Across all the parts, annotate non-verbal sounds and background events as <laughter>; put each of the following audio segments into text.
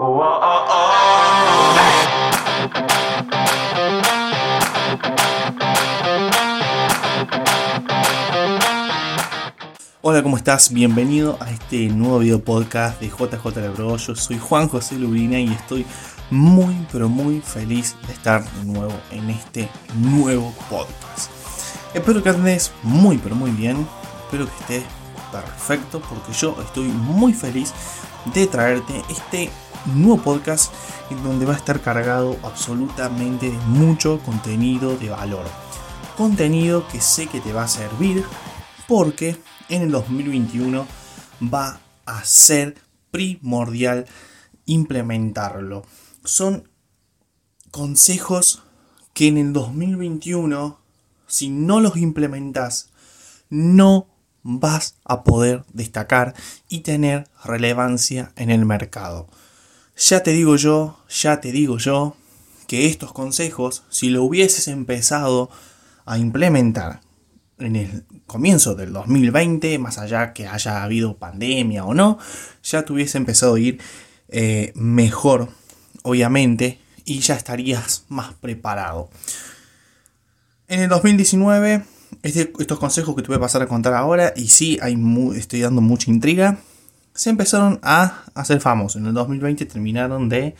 Hola, ¿cómo estás? Bienvenido a este nuevo video podcast de JJ Lebro. Yo soy Juan José Lubrina y estoy muy, pero muy feliz de estar de nuevo en este nuevo podcast. Espero que andes muy, pero muy bien. Espero que estés perfecto porque yo estoy muy feliz de traerte este nuevo podcast en donde va a estar cargado absolutamente de mucho contenido de valor. Contenido que sé que te va a servir porque en el 2021 va a ser primordial implementarlo. Son consejos que en el 2021, si no los implementas, no vas a poder destacar y tener relevancia en el mercado. Ya te digo yo, ya te digo yo, que estos consejos, si lo hubieses empezado a implementar en el comienzo del 2020, más allá que haya habido pandemia o no, ya te hubiese empezado a ir eh, mejor, obviamente, y ya estarías más preparado. En el 2019, este, estos consejos que te voy a pasar a contar ahora, y sí, estoy dando mucha intriga, se empezaron a hacer famosos. En el 2020 terminaron de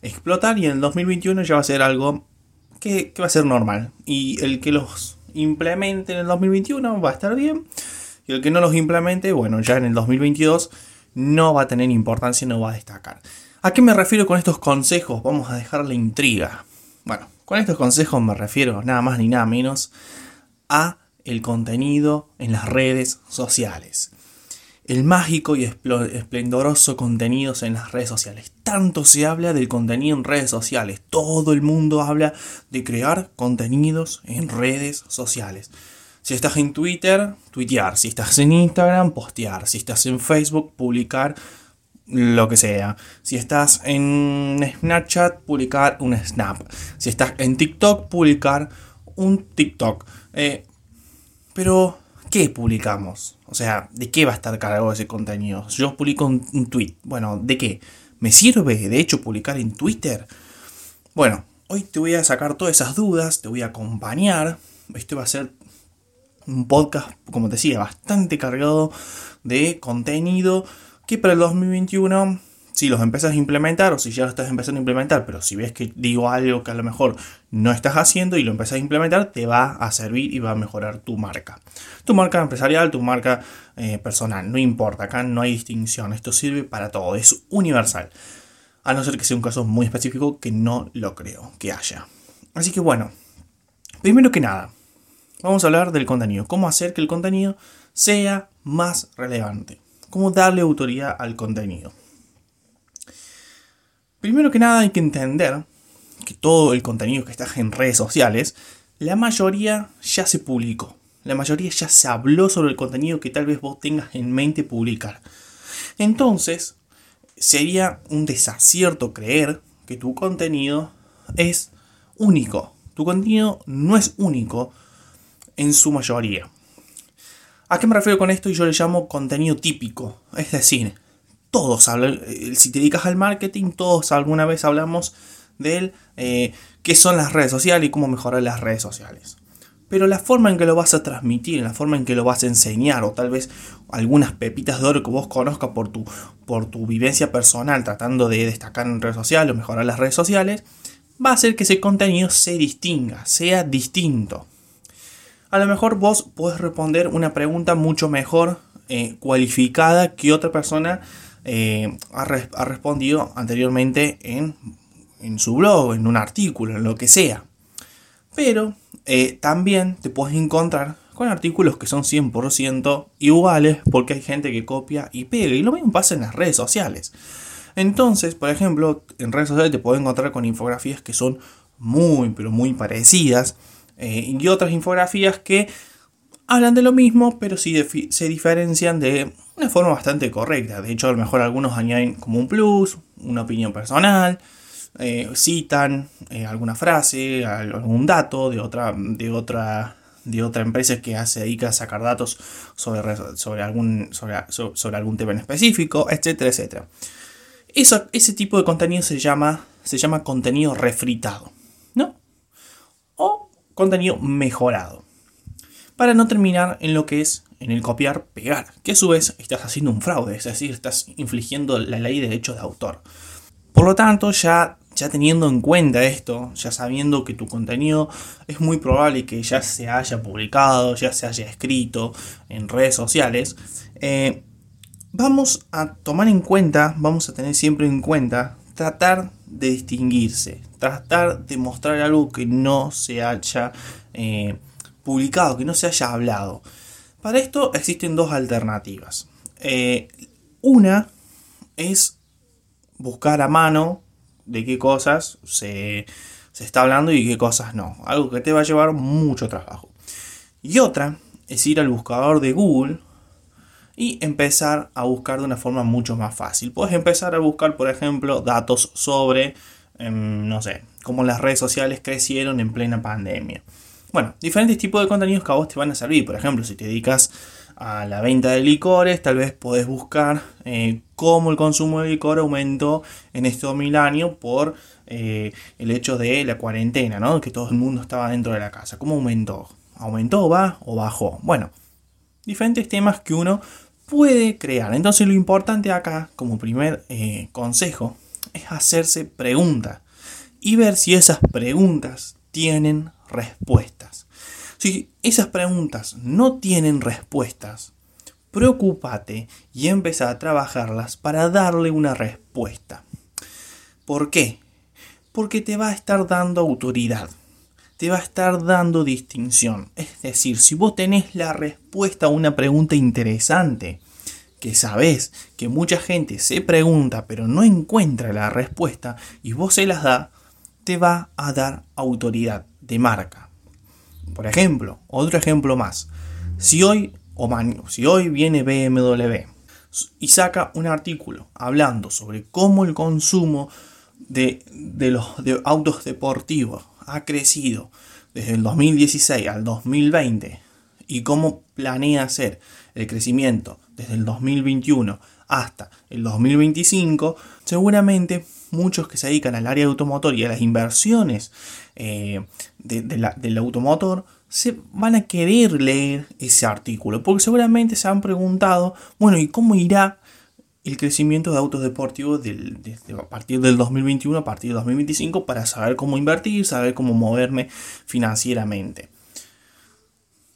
explotar y en el 2021 ya va a ser algo que, va a ser normal. Y el que los implemente en el 2021 va a estar bien. Y el que no los implemente, bueno, ya en el 2022 no va a tener importancia no va a destacar. ¿A qué me refiero con estos consejos? Vamos a dejar la intriga. Bueno, con estos consejos me refiero nada más ni nada menos a el contenido en las redes sociales el mágico y esplendoroso contenidos en las redes sociales. Tanto se habla del contenido en redes sociales. Todo el mundo habla de crear contenidos en redes sociales. Si estás en Twitter, tuitear. Si estás en Instagram, postear. Si estás en Facebook, publicar lo que sea. Si estás en Snapchat, publicar un Snap. Si estás en TikTok, publicar un TikTok. Eh, pero ¿qué publicamos? O sea, ¿de qué va a estar cargado ese contenido? Yo publico un, tweet. Bueno, ¿de qué? ¿Me sirve de hecho publicar en Twitter? Bueno, hoy te voy a sacar todas esas dudas, te voy a acompañar. Este va a ser un podcast, como te decía, bastante cargado de contenido que para el 2021 si los empiezas a implementar o si ya lo estás empezando a implementar, pero si ves que digo algo que a lo mejor no estás haciendo y lo empiezas a implementar, te va a servir y va a mejorar tu marca. Tu marca empresarial, tu marca eh, personal, no importa, acá no hay distinción, esto sirve para todo, es universal. A no ser que sea un caso muy específico que no lo creo que haya. Así que bueno, primero que nada, vamos a hablar del contenido. Cómo hacer que el contenido sea más relevante. Cómo darle autoridad al contenido. Primero que nada hay que entender que todo el contenido que está en redes sociales, la mayoría ya se publicó. La mayoría ya se habló sobre el contenido que tal vez vos tengas en mente publicar. Entonces, sería un desacierto creer que tu contenido es único. Tu contenido no es único en su mayoría. ¿A qué me refiero con esto? Yo le llamo contenido típico. Es decir, todos hablan, eh, si te dedicas al marketing, todos alguna vez hablamos de eh, qué son las redes sociales y cómo mejorar las redes sociales. Pero la forma en que lo vas a transmitir, la forma en que lo vas a enseñar, o tal vez algunas pepitas de oro que vos conozcas por tu, por tu vivencia personal, tratando de destacar en redes sociales o mejorar las redes sociales, va a hacer que ese contenido se distinga, sea distinto. A lo mejor vos podés responder una pregunta mucho mejor eh, cualificada que otra persona eh, ha, respondido anteriormente en, su blog, en un artículo, en lo que sea. Pero eh, también te puedes encontrar con artículos que son 100% iguales porque hay gente que copia y pega. Y lo mismo pasa en las redes sociales. Entonces, por ejemplo, en redes sociales te puedes encontrar con infografías que son muy, pero muy parecidas. Eh, y otras infografías que hablan de lo mismo, pero sí se diferencian de una forma bastante correcta. De hecho, a lo mejor algunos añaden como un plus, una opinión personal, eh, citan eh, alguna frase, algún dato de otra, de otra, de otra empresa que se dedica a sacar datos sobre, sobre, algún, sobre, sobre algún tema en específico, etcétera, etcétera. ese tipo de contenido se llama, se llama contenido refritado, ¿no? O contenido mejorado. Para no terminar en lo que es en el copiar, pegar, que a su vez estás haciendo un fraude, es decir, estás infligiendo la ley de derechos de autor. Por lo tanto, ya, ya teniendo en cuenta esto, ya sabiendo que tu contenido es muy probable que ya se haya publicado, ya se haya escrito en redes sociales, eh, vamos a tomar en cuenta, vamos a tener siempre en cuenta, tratar de distinguirse, tratar de mostrar algo que no se haya eh, publicado, que no se haya hablado. Para esto existen dos alternativas. Eh, una es buscar a mano de qué cosas se, se está hablando y qué cosas no. Algo que te va a llevar mucho trabajo. Y otra es ir al buscador de Google y empezar a buscar de una forma mucho más fácil. Puedes empezar a buscar, por ejemplo, datos sobre, em, no sé, cómo las redes sociales crecieron en plena pandemia. Bueno, diferentes tipos de contenidos que a vos te van a servir. Por ejemplo, si te dedicas a la venta de licores, tal vez podés buscar eh, cómo el consumo de licor aumentó en estos mil años por eh, el hecho de la cuarentena, ¿no? Que todo el mundo estaba dentro de la casa. ¿Cómo aumentó? ¿Aumentó, va o bajó? Bueno, diferentes temas que uno puede crear. Entonces lo importante acá, como primer eh, consejo, es hacerse preguntas y ver si esas preguntas tienen respuestas. Si esas preguntas no tienen respuestas, preocúpate y empieza a trabajarlas para darle una respuesta. ¿Por qué? Porque te va a estar dando autoridad te va a estar dando distinción. Es decir, si vos tenés la respuesta a una pregunta interesante, que sabés que mucha gente se pregunta pero no encuentra la respuesta y vos se las da, te va a dar autoridad de marca. Por ejemplo, otro ejemplo más. Si hoy, o si hoy viene BMW y saca un artículo hablando sobre cómo el consumo de, de los de autos deportivos ha crecido desde el 2016 al 2020 y cómo planea hacer el crecimiento desde el 2021 hasta el 2025, seguramente muchos que se dedican al área de automotor y a las inversiones eh, del automotor se van a querer leer ese artículo, porque seguramente se han preguntado, bueno, ¿y cómo irá el crecimiento de autos deportivos a partir del 2021 a partir del 2025 para saber cómo invertir, saber cómo moverme financieramente.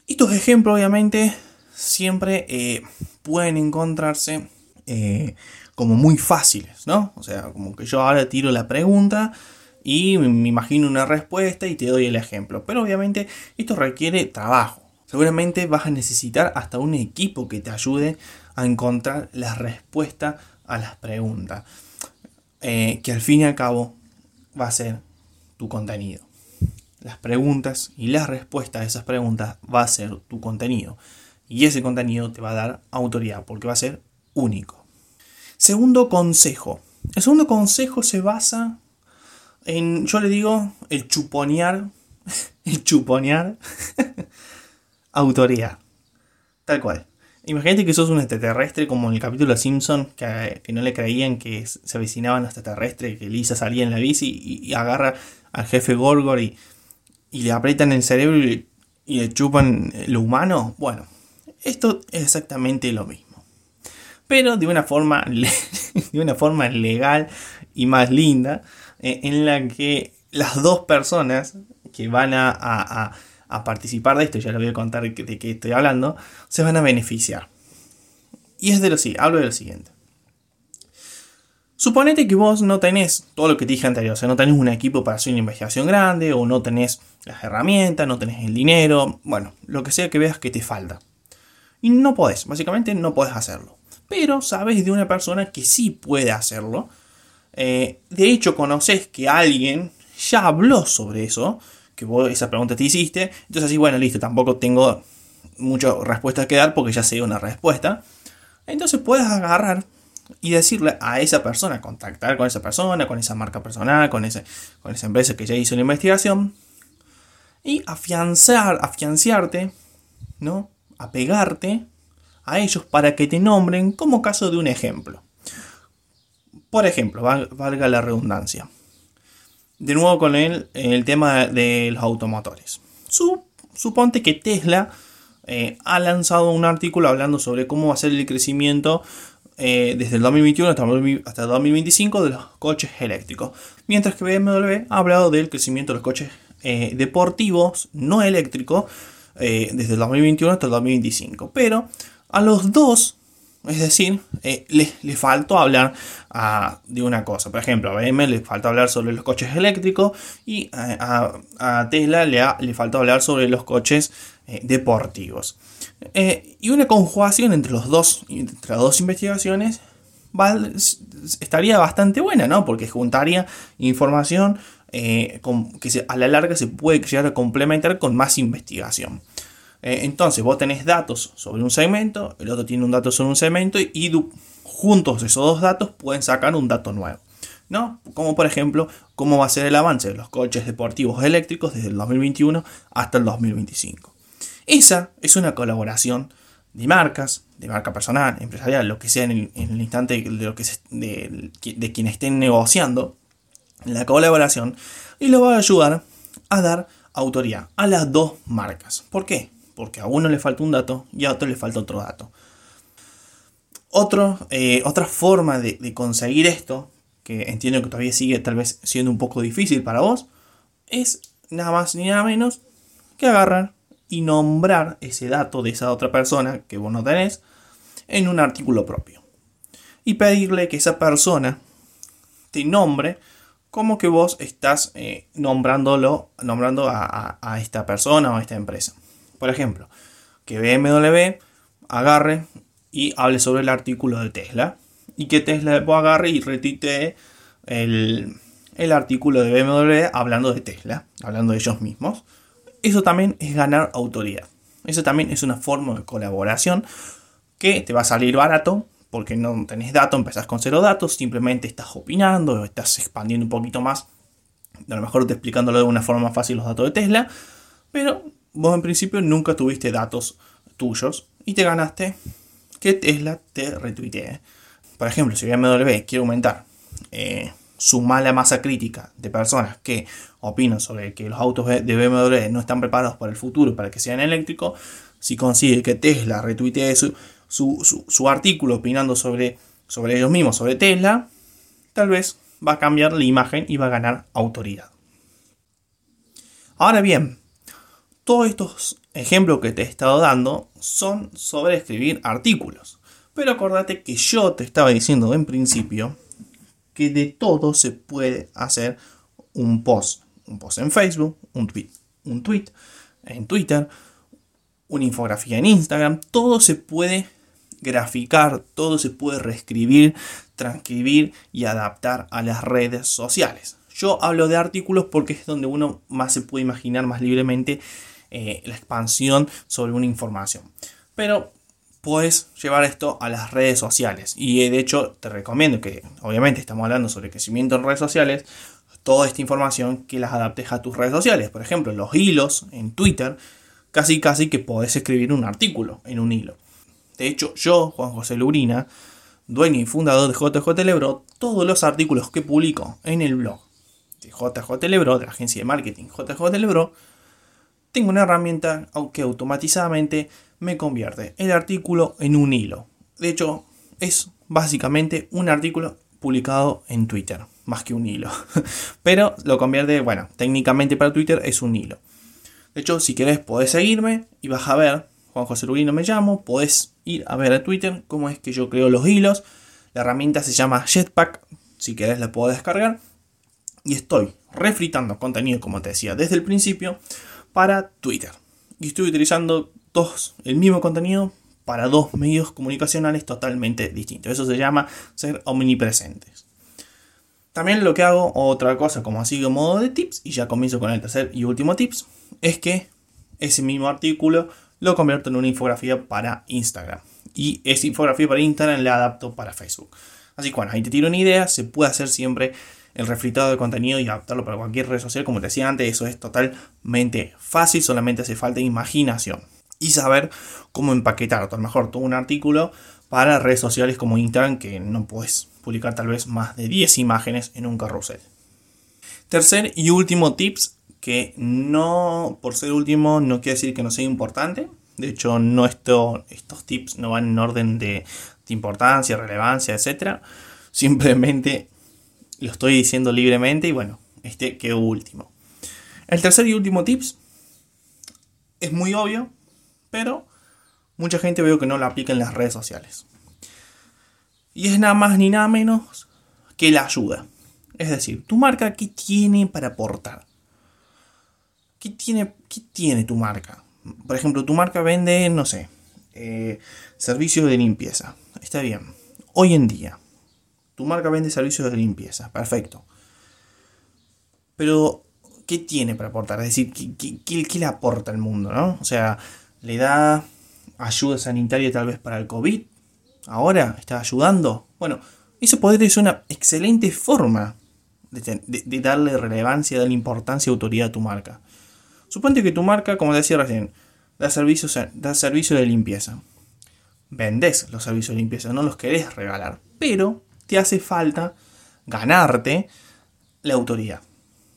Estos ejemplos obviamente siempre eh, pueden encontrarse eh, como muy fáciles, ¿no? O sea, como que yo ahora tiro la pregunta y me imagino una respuesta y te doy el ejemplo. Pero obviamente esto requiere trabajo. Seguramente vas a necesitar hasta un equipo que te ayude a encontrar la respuesta a las preguntas. Eh, que al fin y al cabo va a ser tu contenido. Las preguntas y las respuestas a esas preguntas va a ser tu contenido. Y ese contenido te va a dar autoridad porque va a ser único. Segundo consejo. El segundo consejo se basa en, yo le digo, el chuponear, <laughs> el chuponear <laughs> autoridad. Tal cual. Imagínate que sos un extraterrestre como en el capítulo Simpson, que, no le creían que se avecinaban los extraterrestres, que Lisa salía en la bici y, agarra al jefe Gorgor y, le aprietan el cerebro y, le chupan lo humano. Bueno, esto es exactamente lo mismo. Pero de una forma, <laughs> de una forma legal y más linda, eh, en la que las dos personas que van a a participar de esto, ya les voy a contar de qué estoy hablando, se van a beneficiar. Y es de lo siguiente, hablo de lo siguiente. Suponete que vos no tenés todo lo que te dije anterior, o sea, no tenés un equipo para hacer una investigación grande, o no tenés las herramientas, no tenés el dinero, bueno, lo que sea que veas que te falta. Y no podés, básicamente no podés hacerlo. Pero sabes de una persona que sí puede hacerlo. Eh, de hecho, conoces que alguien ya habló sobre eso que vos esa pregunta te hiciste. Entonces así, bueno, listo, tampoco tengo muchas respuestas que dar porque ya sé una respuesta. Entonces puedes agarrar y decirle a esa persona, contactar con esa persona, con esa marca personal, con, ese, con esa empresa que ya hizo la investigación y afianzar, afianciarte, ¿no? Apegarte a ellos para que te nombren como caso de un ejemplo. Por ejemplo, valga la redundancia. De nuevo con el, el tema de los automotores. suponte que Tesla eh, ha lanzado un artículo hablando sobre cómo va a ser el crecimiento eh, desde el 2021 hasta, el 2025 de los coches eléctricos. Mientras que BMW ha hablado del crecimiento de los coches eh, deportivos no eléctricos desde el 2021 hasta el 2025. Pero a los dos es decir, eh, le, faltó hablar ah, de una cosa. Por ejemplo, a BMW le faltó hablar sobre los coches eléctricos y eh, a, Tesla le, le, faltó hablar sobre los coches eh, deportivos. y una conjugación entre, los dos, entre las dos investigaciones estaría bastante buena, ¿no? Porque juntaría información que a la larga se puede llegar a complementar con más investigación. Eh, entonces vos tenés datos sobre un segmento, el otro tiene un dato sobre un segmento y, juntos esos dos datos pueden sacar un dato nuevo. ¿no? Como por ejemplo, cómo va a ser el avance de los coches deportivos eléctricos desde el 2021 hasta el 2025. Esa es una colaboración de marcas, de marca personal, empresarial, lo que sea en el, instante de, lo que de, de quien estén negociando la colaboración y lo va a ayudar a dar autoría a las dos marcas. ¿Por qué? porque a uno le falta un dato y a otro le falta otro dato. Eh, otra forma de, conseguir esto, que entiendo que todavía sigue tal vez siendo un poco difícil para vos, es nada más ni nada menos que agarrar y nombrar ese dato de esa otra persona que vos no tenés en un artículo propio. Y pedirle que esa persona te nombre como que vos estás eh, nombrándolo, nombrando a, esta persona o a esta empresa. Por ejemplo, que BMW agarre y hable sobre el artículo de Tesla. Y que Tesla agarre y retite el, el artículo de BMW hablando de Tesla, hablando de ellos mismos. Eso también es ganar autoridad. Eso también es una forma de colaboración que te va a salir barato porque no tenés datos, empezás con cero datos, simplemente estás opinando estás expandiendo un poquito más, a lo mejor te explicándolo de una forma más fácil los datos de Tesla, pero vos en principio nunca tuviste datos tuyos y te ganaste que Tesla te retuitee. Por ejemplo, si BMW quiere aumentar eh, su mala masa crítica de personas que opinan sobre que los autos de BMW no están preparados para el futuro, para que sean eléctricos, si consigue que Tesla retuitee su, su, artículo opinando sobre, sobre ellos mismos, sobre Tesla, tal vez va a cambiar la imagen y va a ganar autoridad. Ahora bien, todos estos ejemplos que te he estado dando son sobre escribir artículos. Pero acordate que yo te estaba diciendo en principio que de todo se puede hacer un post. Un post en Facebook, un tweet, un tweet en Twitter, una infografía en Instagram. Todo se puede graficar, todo se puede reescribir, transcribir y adaptar a las redes sociales. Yo hablo de artículos porque es donde uno más se puede imaginar más libremente eh, la expansión sobre una información. Pero puedes llevar esto a las redes sociales. Y eh, de hecho te recomiendo que, obviamente estamos hablando sobre crecimiento en redes sociales, toda esta información que las adaptes a tus redes sociales. Por ejemplo, los hilos en Twitter, casi casi que podés escribir un artículo en un hilo. De hecho, yo, Juan José Lubrina, dueño y fundador de JJ Lebro, todos los artículos que publico en el blog de JJ Lebro, de la agencia de marketing JJ Lebro, tengo una herramienta que automatizadamente me convierte el artículo en un hilo. De hecho, es básicamente un artículo publicado en Twitter, más que un hilo. <laughs> Pero lo convierte, bueno, técnicamente para Twitter es un hilo. De hecho, si querés podés seguirme y vas a ver, Juan José Rubino me llamo, podés ir a ver a Twitter cómo es que yo creo los hilos. La herramienta se llama Jetpack, si querés la puedo descargar. Y estoy refritando contenido, como te decía desde el principio, para Twitter. Y estoy utilizando dos, el mismo contenido para dos medios comunicacionales totalmente distintos. Eso se llama ser omnipresentes. También lo que hago, otra cosa como así de modo de tips, y ya comienzo con el tercer y último tips, es que ese mismo artículo lo convierto en una infografía para Instagram. Y esa infografía para Instagram la adapto para Facebook. Así que bueno, ahí te tiro una idea, se puede hacer siempre el refritado de contenido y adaptarlo para cualquier red social, como te decía antes, eso es totalmente fácil, solamente hace falta imaginación y saber cómo empaquetar, a lo mejor todo un artículo para redes sociales como Instagram, que no puedes publicar tal vez más de 10 imágenes en un carrusel. Tercer y último tips, que no, por ser último, no quiere decir que no sea importante. De hecho, no esto, estos tips no van en orden de, importancia, relevancia, etc. Simplemente lo estoy diciendo libremente y bueno, este que último. El tercer y último tips es muy obvio, pero mucha gente veo que no lo aplica en las redes sociales. Y es nada más ni nada menos que la ayuda. Es decir, tu marca, ¿qué tiene para aportar? ¿Qué tiene, qué tiene tu marca? Por ejemplo, tu marca vende, no sé, eh, servicios de limpieza. Está bien. Hoy en día, tu marca vende servicios de limpieza. Perfecto. Pero, ¿qué tiene para aportar? Es decir, ¿qué, le aporta al mundo? ¿no? O sea, le da ayuda sanitaria tal vez para el COVID. Ahora está ayudando. Bueno, eso podría ser una excelente forma de, darle relevancia, darle importancia y autoridad a tu marca. Suponte que tu marca, como decía recién, da servicios, servicio de limpieza. Vendes los servicios de limpieza, no los querés regalar. Pero te hace falta ganarte la autoridad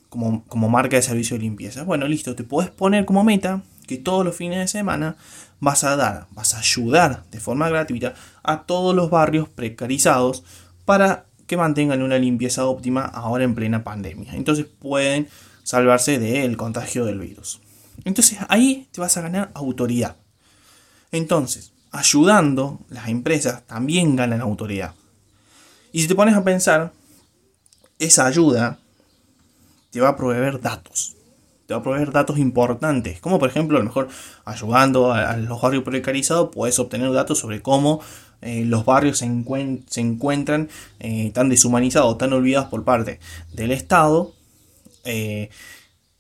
como, como marca de servicio de limpieza. Bueno, listo, te puedes poner como meta que todos los fines de semana vas a dar, vas a ayudar de forma gratuita a todos los barrios precarizados para que mantengan una limpieza óptima ahora en plena pandemia. Entonces pueden salvarse del contagio del virus. Entonces ahí te vas a ganar autoridad. Entonces, ayudando, las empresas también ganan autoridad. Y si te pones a pensar, esa ayuda te va a proveer datos. Te va a proveer datos importantes. Como por ejemplo, a lo mejor ayudando a, los barrios precarizados, puedes obtener datos sobre cómo eh, los barrios se, encuentran eh, tan deshumanizados, tan olvidados por parte del Estado eh,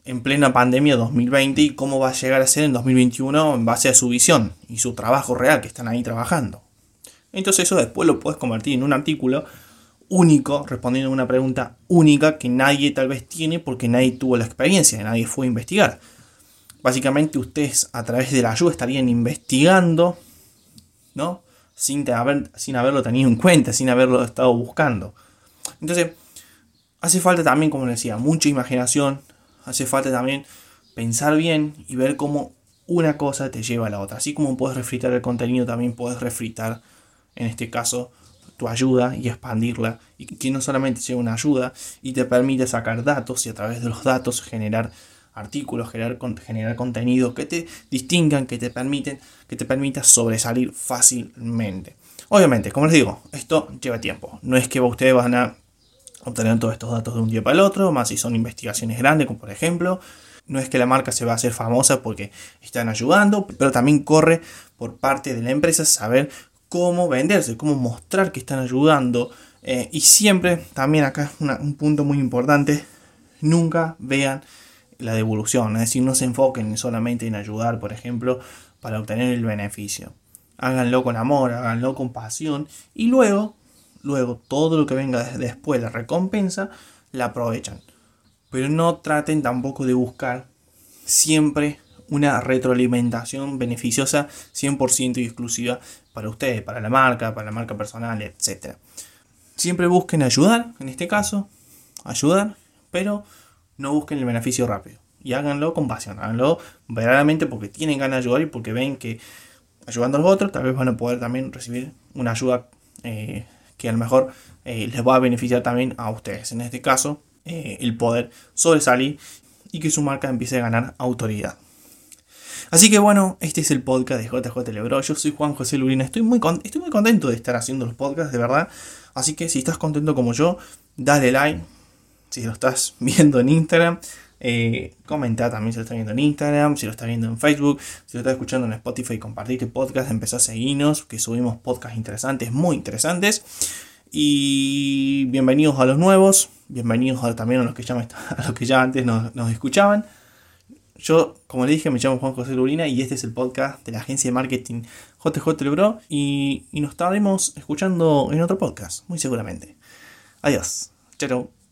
en plena pandemia 2020 y cómo va a llegar a ser en 2021 en base a su visión y su trabajo real que están ahí trabajando. Entonces eso después lo puedes convertir en un artículo único, respondiendo a una pregunta única que nadie tal vez tiene porque nadie tuvo la experiencia, nadie fue a investigar. Básicamente ustedes a través de la ayuda estarían investigando, ¿no? sin, sin haberlo tenido en cuenta, sin haberlo estado buscando. Entonces, hace falta también, como les decía, mucha imaginación, hace falta también pensar bien y ver cómo una cosa te lleva a la otra. Así como puedes refritar el contenido, también puedes refritar, en este caso, tu ayuda y expandirla. Y que no solamente sea una ayuda y te permite sacar datos y a través de los datos generar artículos, generar, generar contenido que te distingan, que te permiten, que te permita sobresalir fácilmente. Obviamente, como les digo, esto lleva tiempo. No es que ustedes van a obtener todos estos datos de un día para el otro, más si son investigaciones grandes, como por ejemplo. No es que la marca se va a hacer famosa porque están ayudando, pero también corre por parte de la empresa saber cómo venderse, cómo mostrar que están ayudando. Eh, y siempre, también acá un punto muy importante, nunca vean la devolución, es decir, no se enfoquen solamente en ayudar, por ejemplo, para obtener el beneficio. Háganlo con amor, háganlo con pasión y luego, luego todo lo que venga después, la recompensa, la aprovechan. Pero no traten tampoco de buscar siempre una retroalimentación beneficiosa 100% y exclusiva para ustedes, para la marca, para la marca personal, etc. Siempre busquen ayudar, en este caso, ayudar, pero no busquen el beneficio rápido. Y háganlo con pasión, háganlo verdaderamente porque tienen ganas de ayudar y porque ven que ayudando a los otros tal vez van a poder también recibir una ayuda eh, que a lo mejor eh, les va a beneficiar también a ustedes. En este caso, eh, el poder sobresalir y que su marca empiece a ganar autoridad. Así que bueno, este es el podcast de JJ Lebro. Yo soy Juan José Lurina. Estoy muy, estoy muy contento de estar haciendo los podcasts, de verdad. Así que si estás contento como yo, dale like, si lo estás <laughs> viendo en Instagram, eh, también si lo estás viendo en Instagram, si lo estás viendo en Facebook, si lo estás escuchando en Spotify, compartiste podcast, empezá a seguirnos, que subimos podcasts interesantes, muy interesantes. Y bienvenidos a los nuevos, bienvenidos también a los que ya, <laughs> a los que ya antes nos, escuchaban. Yo, como le dije, me llamo Juan José Lurina y este es el podcast de la agencia de marketing JJ Lebro y, y nos estaremos escuchando en otro podcast, muy seguramente. Adiós. Chao.